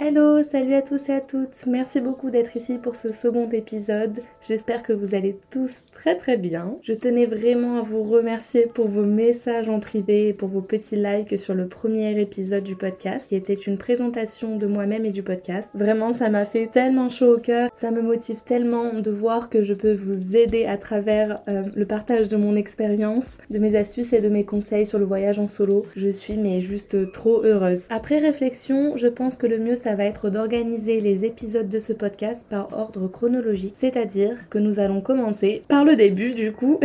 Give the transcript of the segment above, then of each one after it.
Hello, salut à tous et à toutes. Merci beaucoup d'être ici pour ce second épisode. J'espère que vous allez tous très très bien. Je tenais vraiment à vous remercier pour vos messages en privé et pour vos petits likes sur le premier épisode du podcast qui était une présentation de moi-même et du podcast. Vraiment, ça m'a fait tellement chaud au cœur. Ça me motive tellement de voir que je peux vous aider à travers euh, le partage de mon expérience, de mes astuces et de mes conseils sur le voyage en solo. Je suis mais juste trop heureuse. Après réflexion, je pense que le mieux ça va être d'organiser les épisodes de ce podcast par ordre chronologique, c'est-à-dire que nous allons commencer par le début du coup,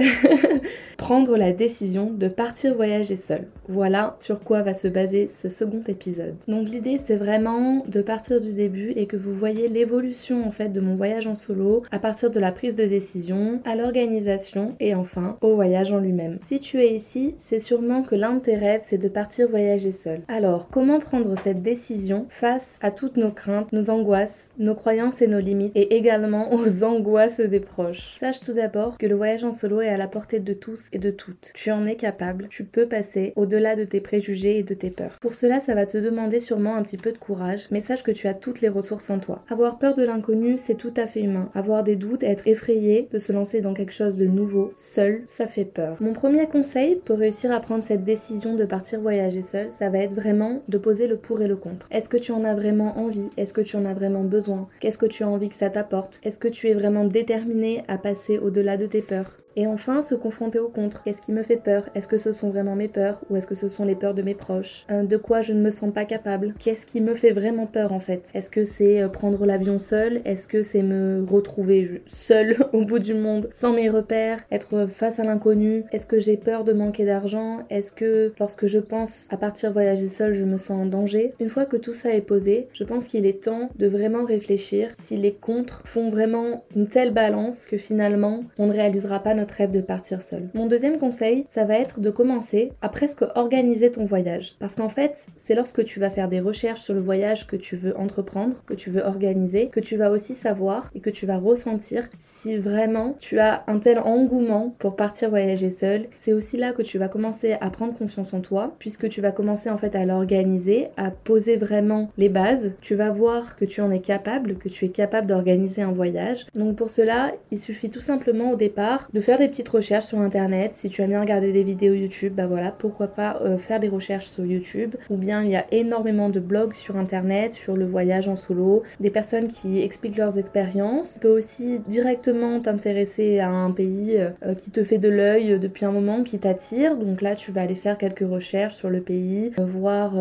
prendre la décision de partir voyager seul. Voilà sur quoi va se baser ce second épisode. Donc l'idée c'est vraiment de partir du début et que vous voyez l'évolution en fait de mon voyage en solo à partir de la prise de décision à l'organisation et enfin au voyage en lui-même. Si tu es ici, c'est sûrement que l'un de tes rêves c'est de partir voyager seul. Alors comment prendre cette décision face à toutes nos craintes, nos angoisses, nos croyances et nos limites et également aux angoisses des proches Sache tout d'abord que le voyage en solo est à la portée de tous et de toutes. Tu en es capable, tu peux passer au-delà de tes préjugés et de tes peurs. Pour cela, ça va te demander sûrement un petit peu de courage, mais sache que tu as toutes les ressources en toi. Avoir peur de l'inconnu, c'est tout à fait humain. Avoir des doutes, être effrayé, de se lancer dans quelque chose de nouveau, seul, ça fait peur. Mon premier conseil pour réussir à prendre cette décision de partir voyager seul, ça va être vraiment de poser le pour et le contre. Est-ce que tu en as vraiment envie? Est-ce que tu en as vraiment besoin? Qu'est-ce que tu as envie que ça t'apporte? Est-ce que tu es vraiment déterminé à passer au-delà de tes peurs? Et enfin, se confronter au contre. Qu'est-ce qui me fait peur? Est-ce que ce sont vraiment mes peurs? Ou est-ce que ce sont les peurs de mes proches? De quoi je ne me sens pas capable. Qu'est-ce qui me fait vraiment peur en fait? Est-ce que c'est euh, prendre l'avion seul? Est-ce que c'est me retrouver seul au bout du monde sans mes repères? Être face à l'inconnu? Est-ce que j'ai peur de manquer d'argent? Est-ce que lorsque je pense à partir voyager seul, je me sens en danger? Une fois que tout ça est posé, je pense qu'il est temps de vraiment réfléchir si les contres font vraiment une telle balance que finalement on ne réalisera pas notre rêve de partir seul. Mon deuxième conseil, ça va être de commencer à presque organiser ton voyage. Parce qu'en fait, c'est lorsque tu vas faire des recherches sur le voyage que tu veux entreprendre, que tu veux organiser, que tu vas aussi savoir et que tu vas ressentir si vraiment tu as un tel engouement pour partir voyager seul. C'est aussi là que tu vas commencer à prendre confiance en toi, puisque tu vas commencer en fait à l'organiser, à poser vraiment les bases. Tu vas voir que tu en es capable, que tu es capable d'organiser un voyage. Donc pour cela, il suffit tout simplement au départ de faire des petites recherches sur internet. Si tu aimes bien regarder des vidéos YouTube, bah voilà, pourquoi pas euh, faire des recherches sur YouTube. Ou bien il y a énormément de blogs sur internet sur le voyage en solo, des personnes qui expliquent leurs expériences. Tu peux aussi directement t'intéresser à un pays euh, qui te fait de l'œil depuis un moment, qui t'attire. Donc là, tu vas aller faire quelques recherches sur le pays, euh, voir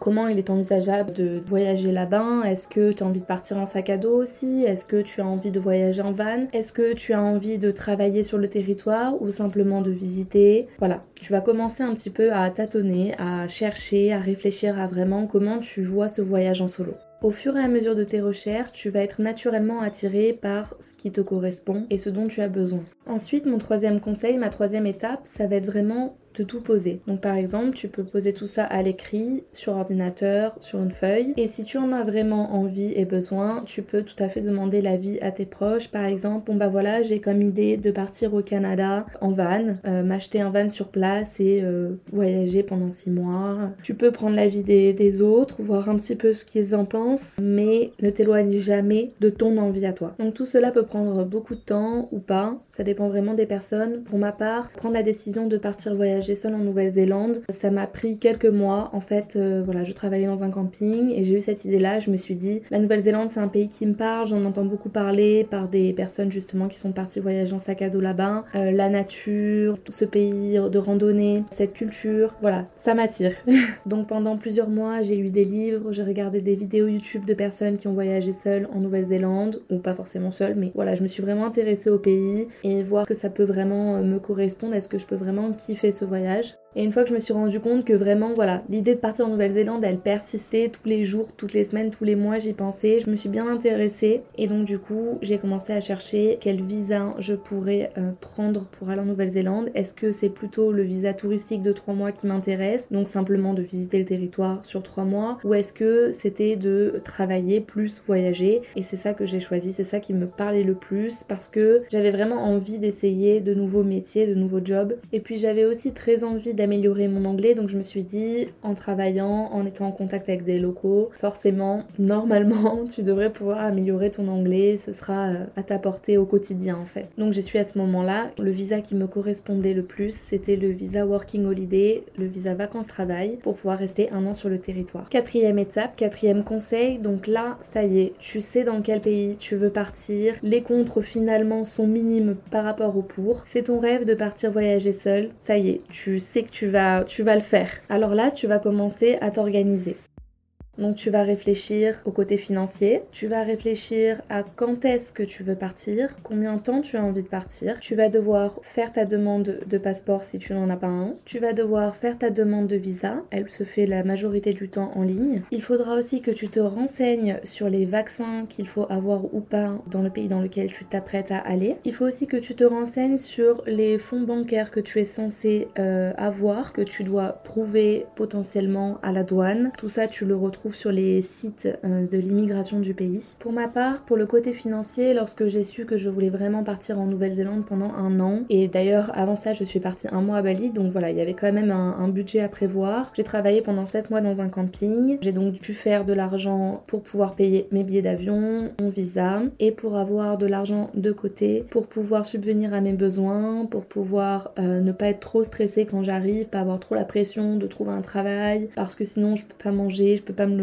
comment il est envisageable de voyager là-bas. Est-ce que tu as envie de partir en sac à dos aussi? Est-ce que tu as envie de voyager en van? Est-ce que tu as envie de travailler sur le terrain ou simplement de visiter. Voilà, tu vas commencer un petit peu à tâtonner, à chercher, à réfléchir à vraiment comment tu vois ce voyage en solo. Au fur et à mesure de tes recherches, tu vas être naturellement attiré par ce qui te correspond et ce dont tu as besoin. Ensuite, mon troisième conseil, ma troisième étape, ça va être vraiment de tout poser. Donc par exemple, tu peux poser tout ça à l'écrit, sur ordinateur, sur une feuille. Et si tu en as vraiment envie et besoin, tu peux tout à fait demander l'avis à tes proches. Par exemple, bon bah voilà, j'ai comme idée de partir au Canada en van, euh, m'acheter un van sur place et euh, voyager pendant six mois. Tu peux prendre l'avis des, des autres, voir un petit peu ce qu'ils en pensent, mais ne t'éloigne jamais de ton envie à toi. Donc tout cela peut prendre beaucoup de temps ou pas, ça dépend vraiment des personnes. Pour ma part, prendre la décision de partir voyager j'ai seule en Nouvelle-Zélande. Ça m'a pris quelques mois. En fait, euh, voilà, je travaillais dans un camping et j'ai eu cette idée-là. Je me suis dit, la Nouvelle-Zélande, c'est un pays qui me parle. J'en entends beaucoup parler par des personnes justement qui sont parties voyager en sac à dos là-bas. Euh, la nature, tout ce pays de randonnée, cette culture, voilà, ça m'attire. Donc pendant plusieurs mois, j'ai lu des livres, j'ai regardé des vidéos YouTube de personnes qui ont voyagé seules en Nouvelle-Zélande, ou pas forcément seules, mais voilà, je me suis vraiment intéressée au pays et voir que ça peut vraiment euh, me correspondre. Est-ce que je peux vraiment kiffer ce voyage. Et une fois que je me suis rendu compte que vraiment, voilà, l'idée de partir en Nouvelle-Zélande, elle persistait tous les jours, toutes les semaines, tous les mois, j'y pensais. Je me suis bien intéressée et donc du coup, j'ai commencé à chercher quel visa je pourrais euh, prendre pour aller en Nouvelle-Zélande. Est-ce que c'est plutôt le visa touristique de trois mois qui m'intéresse, donc simplement de visiter le territoire sur trois mois, ou est-ce que c'était de travailler plus voyager? Et c'est ça que j'ai choisi, c'est ça qui me parlait le plus parce que j'avais vraiment envie d'essayer de nouveaux métiers, de nouveaux jobs. Et puis j'avais aussi très envie d'améliorer mon anglais, donc je me suis dit, en travaillant, en étant en contact avec des locaux, forcément, normalement, tu devrais pouvoir améliorer ton anglais, ce sera euh, à ta portée au quotidien en fait. Donc j'ai su à ce moment-là, le visa qui me correspondait le plus, c'était le visa Working Holiday, le visa vacances-travail, pour pouvoir rester un an sur le territoire. Quatrième étape, quatrième conseil, donc là, ça y est, tu sais dans quel pays tu veux partir, les contres finalement sont minimes par rapport au pour. C'est ton rêve de partir voyager seul, ça y est, tu sais que tu vas, tu vas le faire. Alors là, tu vas commencer à t'organiser. Donc tu vas réfléchir au côté financier, tu vas réfléchir à quand est-ce que tu veux partir, combien de temps tu as envie de partir, tu vas devoir faire ta demande de passeport si tu n'en as pas un, tu vas devoir faire ta demande de visa, elle se fait la majorité du temps en ligne. Il faudra aussi que tu te renseignes sur les vaccins qu'il faut avoir ou pas dans le pays dans lequel tu t'apprêtes à aller. Il faut aussi que tu te renseignes sur les fonds bancaires que tu es censé euh, avoir, que tu dois prouver potentiellement à la douane. Tout ça tu le retrouves sur les sites euh, de l'immigration du pays. Pour ma part, pour le côté financier, lorsque j'ai su que je voulais vraiment partir en Nouvelle-Zélande pendant un an, et d'ailleurs avant ça je suis partie un mois à Bali, donc voilà, il y avait quand même un, budget à prévoir. J'ai travaillé pendant 7 mois dans un camping, j'ai donc pu faire de l'argent pour pouvoir payer mes billets d'avion, mon visa, et pour avoir de l'argent de côté, pour pouvoir subvenir à mes besoins, pour pouvoir euh, ne pas être trop stressée quand j'arrive, pas avoir trop la pression de trouver un travail, parce que sinon je peux pas manger, je peux pas me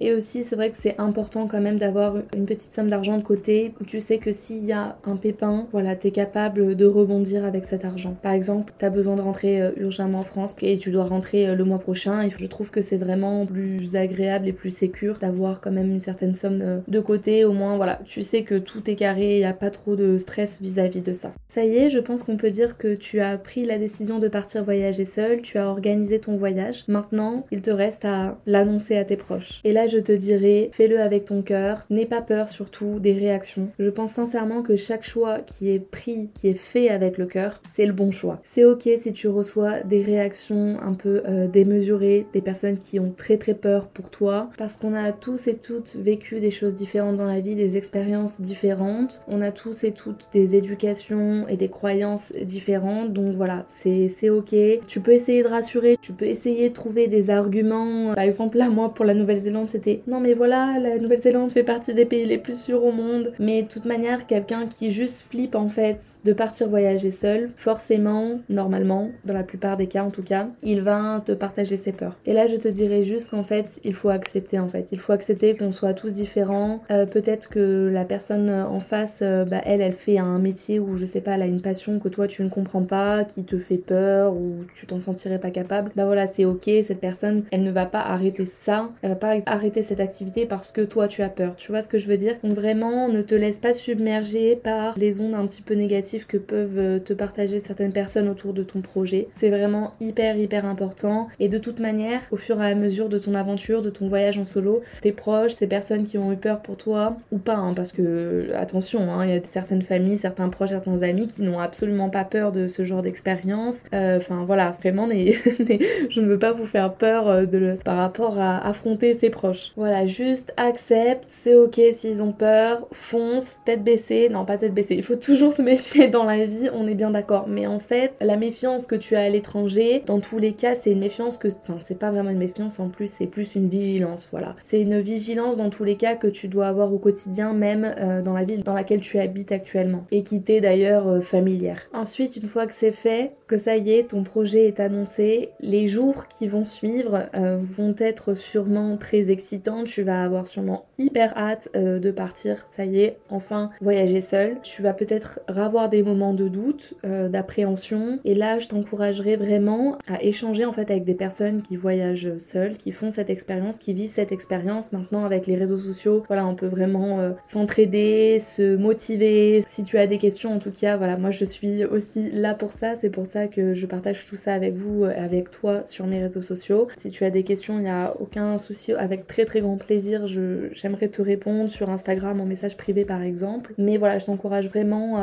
Et aussi, c'est vrai que c'est important quand même d'avoir une petite somme d'argent de côté tu sais que s'il y a un pépin, voilà, t'es capable de rebondir avec cet argent. Par exemple, t'as besoin de rentrer euh, urgemment en France et tu dois rentrer euh, le mois prochain. Et je trouve que c'est vraiment plus agréable et plus sécur d'avoir quand même une certaine somme euh, de côté. Au moins, voilà, tu sais que tout est carré, il n'y a pas trop de stress vis-à-vis -vis de ça. Ça y est, je pense qu'on peut dire que tu as pris la décision de partir voyager seul, tu as organisé ton voyage. Maintenant, il te reste à l'annoncer à tes proches. Et là, je te dirais, fais-le avec ton cœur, n'aie pas peur surtout des réactions. Je pense sincèrement que chaque choix qui est pris, qui est fait avec le cœur, c'est le bon choix. C'est ok si tu reçois des réactions un peu euh, démesurées, des personnes qui ont très très peur pour toi, parce qu'on a tous et toutes vécu des choses différentes dans la vie, des expériences différentes. On a tous et toutes des éducations et des croyances différentes, donc voilà, c'est ok. Tu peux essayer de rassurer, tu peux essayer de trouver des arguments. Par exemple, là, moi, pour la Nouvelle-Zélande, c'était non mais voilà, la Nouvelle-Zélande fait partie des pays les plus sûrs au monde. Mais de toute manière, quelqu'un qui juste flippe en fait de partir voyager seul, forcément, normalement, dans la plupart des cas en tout cas, il va te partager ses peurs. Et là, je te dirais juste qu'en fait, il faut accepter en fait. Il faut accepter qu'on soit tous différents. Euh, peut-être que la personne en face, euh, bah, elle, elle fait un métier où je sais pas, elle a une passion que toi tu ne comprends pas, qui te fait peur ou tu t'en sentirais pas capable. Bah voilà, c'est ok, cette personne, elle ne va pas arrêter ça pas arrêter cette activité parce que toi tu as peur. Tu vois ce que je veux dire? Donc vraiment, ne te laisse pas submerger par les ondes un petit peu négatives que peuvent euh, te partager certaines personnes autour de ton projet. C'est vraiment hyper hyper important. Et de toute manière, au fur et à mesure de ton aventure, de ton voyage en solo, tes proches, ces personnes qui ont eu peur pour toi ou pas, hein, parce que attention, hein, il y a certaines familles, certains proches, certains amis qui n'ont absolument pas peur de ce genre d'expérience. Euh, enfin voilà, vraiment, je ne veux pas vous faire peur euh, de, par rapport à affronter ses proches. Voilà, juste accepte, c'est ok s'ils ont peur, fonce, tête baissée, non pas tête baissée, il faut toujours se méfier dans la vie, on est bien d'accord. Mais en fait, la méfiance que tu as à l'étranger, dans tous les cas, c'est une méfiance que, enfin, c'est pas vraiment une méfiance en plus, c'est plus une vigilance, voilà. C'est une vigilance dans tous les cas que tu dois avoir au quotidien, même euh, dans la ville dans laquelle tu habites actuellement, et qui t'est d'ailleurs euh, familière. Ensuite, une fois que c'est fait, que ça y est, ton projet est annoncé, les jours qui vont suivre euh, vont être sûrement très excitant. Tu vas avoir sûrement hyper hâte euh, de partir. Ça y est, enfin voyager seul. Tu vas peut-être avoir des moments de doute, euh, d'appréhension. Et là, je t'encouragerais vraiment à échanger en fait avec des personnes qui voyagent seules, qui font cette expérience, qui vivent cette expérience. Maintenant, avec les réseaux sociaux, voilà, on peut vraiment s'entraider, se motiver. Si tu as des questions, en tout cas, voilà, moi je suis aussi là pour ça. C'est pour ça que je partage tout ça avec vous, avec toi sur mes réseaux sociaux. Si tu as des questions, il n'y a aucun souci avec très très grand plaisir, j'aimerais te répondre sur Instagram en message privé par exemple. Mais voilà, je t'encourage vraiment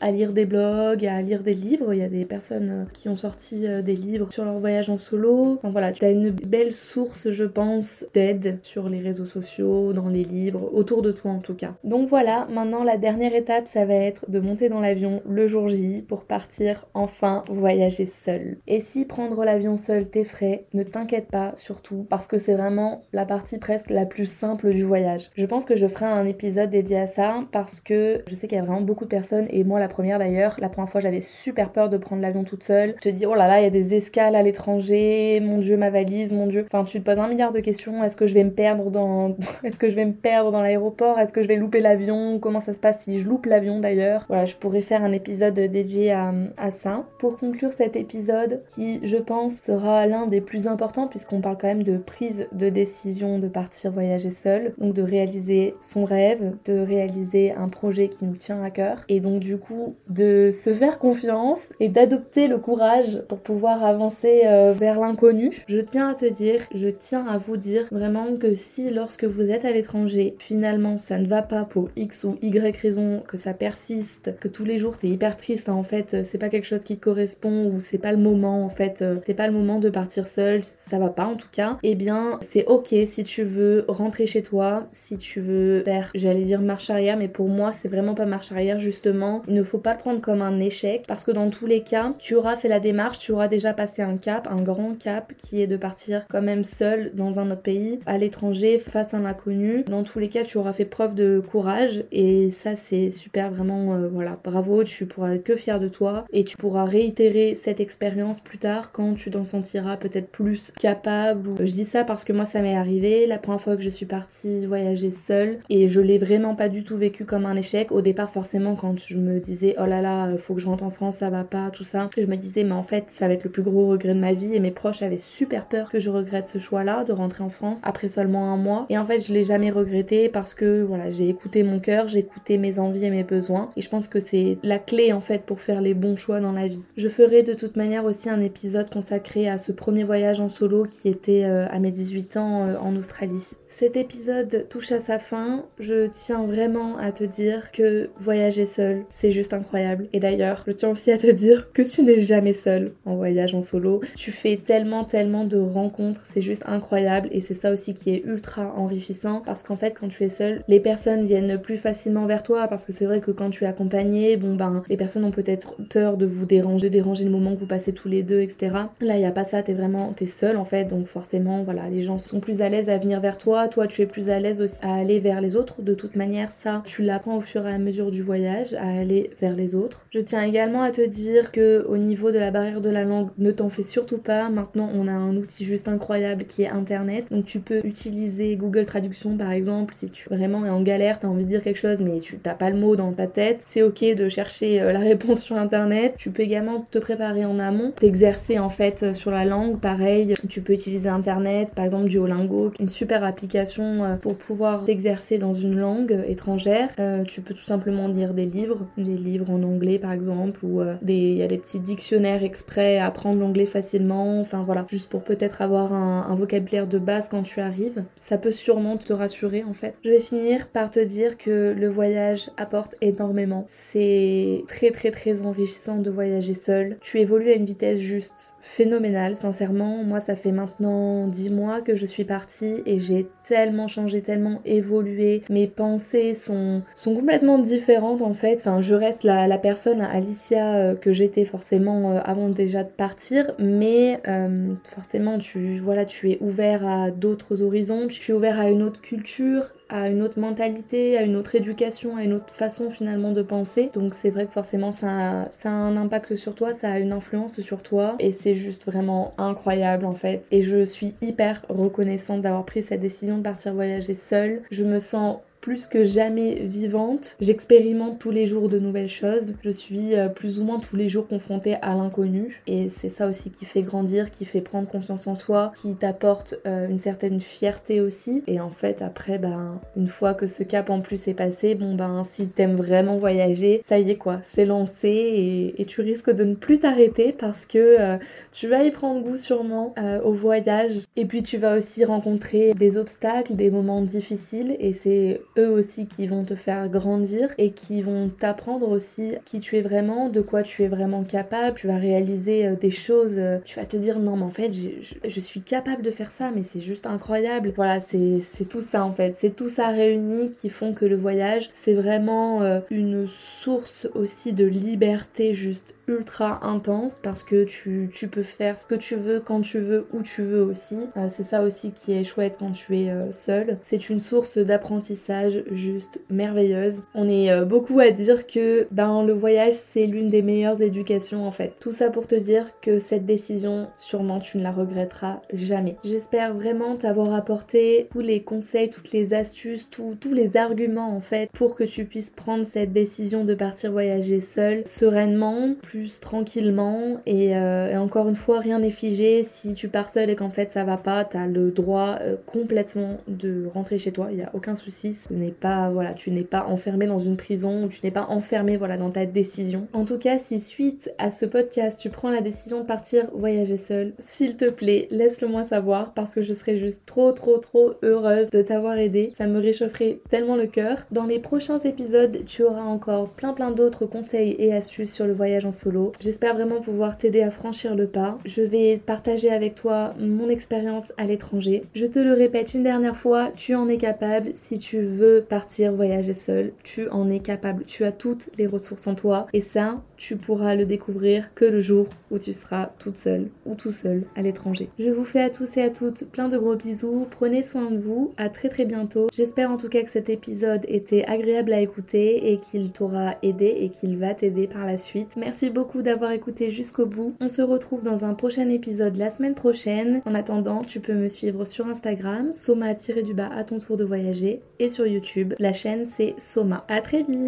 à, lire des blogs, à lire des livres. Il y a des personnes euh, qui ont sorti euh, des livres sur leur voyage en solo. Enfin voilà, tu as une belle source, je pense, d'aide sur les réseaux sociaux, dans les livres, autour de toi en tout cas. Donc voilà, maintenant la dernière étape, ça va être de monter dans l'avion le jour J pour partir enfin voyager seul. Et si prendre l'avion seul t'effraie, ne t'inquiète pas surtout parce que c'est vraiment la partie presque la plus simple du voyage. Je pense que je ferai un épisode dédié à ça parce que je sais qu'il y a vraiment beaucoup de personnes et moi la première d'ailleurs, la première fois j'avais super peur de prendre l'avion toute seule. Je te dis oh là là, il y a des escales à l'étranger, mon dieu ma valise, mon dieu. Enfin tu te poses un milliard de questions, est-ce que je vais me perdre dans est-ce que je vais me perdre dans l'aéroport, est-ce que je vais louper l'avion, comment ça se passe si je loupe l'avion d'ailleurs? Voilà, je pourrais faire un épisode dédié à, ça. Pour conclure cet épisode qui je pense sera l'un des plus importants puisqu'on parle quand même de prise de décision de partir voyager seul, donc de réaliser son rêve, de réaliser un projet qui nous tient à cœur et donc du coup de se faire confiance et d'adopter le courage pour pouvoir avancer euh, vers l'inconnu. Je tiens à te dire, je tiens à vous dire vraiment que si lorsque vous êtes à l'étranger, finalement ça ne va pas pour X ou Y raison, que ça persiste, que tous les jours t'es hyper triste, hein, en fait c'est pas quelque chose qui te correspond ou c'est pas le moment en fait, euh, c'est pas le moment de partir seul, ça va pas en tout cas, eh bien c'est ok si tu veux rentrer chez toi, si tu veux faire, j'allais dire marche arrière, mais pour moi c'est vraiment pas marche arrière justement, il ne faut pas le prendre comme un échec parce que dans tous les cas, tu auras fait la démarche, tu auras déjà passé un cap, un grand cap qui est de partir quand même seul dans un autre pays, à l'étranger, face à un inconnu. Dans tous les cas, tu auras fait preuve de courage et ça c'est super vraiment euh, voilà, bravo, tu pourras être que fier de toi et tu pourras réitérer cette expérience plus tard quand tu t'en sentiras peut-être plus capable. Je dis ça parce que moi ça m'est arrivé la première fois que je suis partie voyager seule et je l'ai vraiment pas du tout vécu comme un échec. Au départ forcément quand je me disais oh là là faut que je rentre en France ça va pas tout ça, je me disais mais en fait ça va être le plus gros regret de ma vie et mes proches avaient super peur que je regrette ce choix là de rentrer en France après seulement un mois et en fait je l'ai jamais regretté parce que voilà j'ai écouté mon cœur, j'ai écouté mes envies et mes besoins et je pense que c'est la clé en fait pour faire les bons choix dans la vie. Ferai de toute manière aussi un épisode consacré à ce premier voyage en solo qui était euh, à mes 18 ans euh, en Australie. Cet épisode touche à sa fin. Je tiens vraiment à te dire que voyager seul, c'est juste incroyable. Et d'ailleurs, je tiens aussi à te dire que tu n'es jamais seul en voyage en solo. Tu fais tellement, tellement de rencontres. C'est juste incroyable. Et c'est ça aussi qui est ultra enrichissant. Parce qu'en fait, quand tu es seul, les personnes viennent plus facilement vers toi. Parce que c'est vrai que quand tu es accompagné, bon ben, les personnes ont peut-être peur de vous déranger, déranger le moment que vous passez tous les deux, etc. Là, il n'y a pas ça. T'es vraiment, t'es seul en fait. Donc forcément, voilà, les gens sont plus à l'aise à venir vers toi toi, tu es plus à l'aise aussi à aller vers les autres. De toute manière, ça, tu l'apprends au fur et à mesure du voyage, à aller vers les autres. Je tiens également à te dire que au niveau de la barrière de la langue, ne t'en fais surtout pas. Maintenant, on a un outil juste incroyable qui est Internet. Donc, tu peux utiliser Google Traduction, par exemple, si tu vraiment es en galère, t'as envie de dire quelque chose, mais tu t'as pas le mot dans ta tête. C'est ok de chercher euh, la réponse sur Internet. Tu peux également te préparer en amont, t'exercer en fait euh, sur la langue. Pareil, tu peux utiliser Internet, par exemple Duolingo, une super application euh, pour pouvoir t'exercer dans une langue étrangère. Euh, tu peux tout simplement lire des livres, des livres en anglais par exemple, ou euh, il y a des petits dictionnaires exprès apprendre l'anglais facilement. Enfin voilà, juste pour peut-être avoir un, vocabulaire de base quand tu arrives. Ça peut sûrement te rassurer en fait. Je vais finir par te dire que le voyage apporte énormément. C'est très très très enrichissant de voyager seul. Tu évolues à une vitesse juste phénoménale, sincèrement. Moi, ça fait maintenant 10 mois que je suis partie et j'ai tellement changé, tellement évolué. Mes pensées sont, sont complètement différentes en fait. Enfin, je reste la, la personne Alicia euh, que j'étais forcément euh, avant déjà de partir, mais euh, forcément tu voilà, tu es ouvert à d'autres horizons, tu es ouvert à une autre culture, à une autre mentalité, à une autre éducation, à une autre façon finalement de penser. Donc c'est vrai que forcément ça ça a un impact sur toi, ça a une influence sur toi et c'est juste vraiment incroyable en fait. Et je suis hyper reconnaissante d'avoir pris cette décision de partir voyager seule. Je me sens plus que jamais vivante. J'expérimente tous les jours de nouvelles choses. Je suis euh, plus ou moins tous les jours confrontée à l'inconnu. Et c'est ça aussi qui fait grandir, qui fait prendre confiance en soi, qui t'apporte euh, une certaine fierté aussi. Et en fait, après, ben, une fois que ce cap en plus est passé, bon ben, si t'aimes vraiment voyager, ça y est quoi, c'est lancé et, tu risques de ne plus t'arrêter parce que euh, tu vas y prendre goût sûrement au voyage. Et puis tu vas aussi rencontrer des obstacles, des moments difficiles et c'est eux aussi qui vont te faire grandir et qui vont t'apprendre aussi qui tu es vraiment, de quoi tu es vraiment capable. Tu vas réaliser euh, des choses, euh, tu vas te dire non mais en fait je, suis capable de faire ça mais c'est juste incroyable. Voilà, c'est tout ça en fait. C'est tout ça réuni qui font que le voyage c'est vraiment euh, une source aussi de liberté juste ultra intense parce que tu, peux faire ce que tu veux quand tu veux où tu veux aussi. Euh, c'est ça aussi qui est chouette quand tu es euh, seul. C'est une source d'apprentissage juste merveilleuse. On est euh, beaucoup à dire que ben, le voyage c'est l'une des meilleures éducations en fait. Tout ça pour te dire que cette décision sûrement tu ne la regretteras jamais. J'espère vraiment t'avoir apporté tous les conseils, toutes les astuces, tous les arguments en fait pour que tu puisses prendre cette décision de partir voyager seul sereinement, tranquillement et, euh, et encore une fois rien n'est figé. Si tu pars seul et qu'en fait ça va pas, t'as le droit euh, complètement de rentrer chez toi. Il y a aucun souci. Ce n'est pas voilà, tu n'es pas enfermé dans une prison ou tu n'es pas enfermé voilà dans ta décision. En tout cas, si suite à ce podcast tu prends la décision de partir voyager seul, s'il te plaît, laisse-le moi savoir parce que je serais juste trop trop trop heureuse de t'avoir aidé. Ça me réchaufferait tellement le cœur. Dans les prochains épisodes, tu auras encore plein plein d'autres conseils et astuces sur le voyage en solo. J'espère vraiment pouvoir t'aider à franchir le pas. Je vais partager avec toi mon expérience à l'étranger. Je te le répète une dernière fois, tu en es capable. Si tu veux partir voyager seul, tu en es capable. Tu as toutes les ressources en toi et ça, tu pourras le découvrir que le jour où tu seras toute seule ou tout seul à l'étranger. Je vous fais à tous et à toutes plein de gros bisous. Prenez soin de vous. À très très bientôt. J'espère en tout cas que cet épisode était agréable à écouter et qu'il t'aura aidé et qu'il va t'aider par la suite. Merci beaucoup d'avoir écouté jusqu'au bout. On se retrouve dans un prochain épisode la semaine prochaine. En attendant, tu peux me suivre sur Instagram, soma-du-bas à ton tour de voyager et sur YouTube. La chaîne c'est Soma. À très vite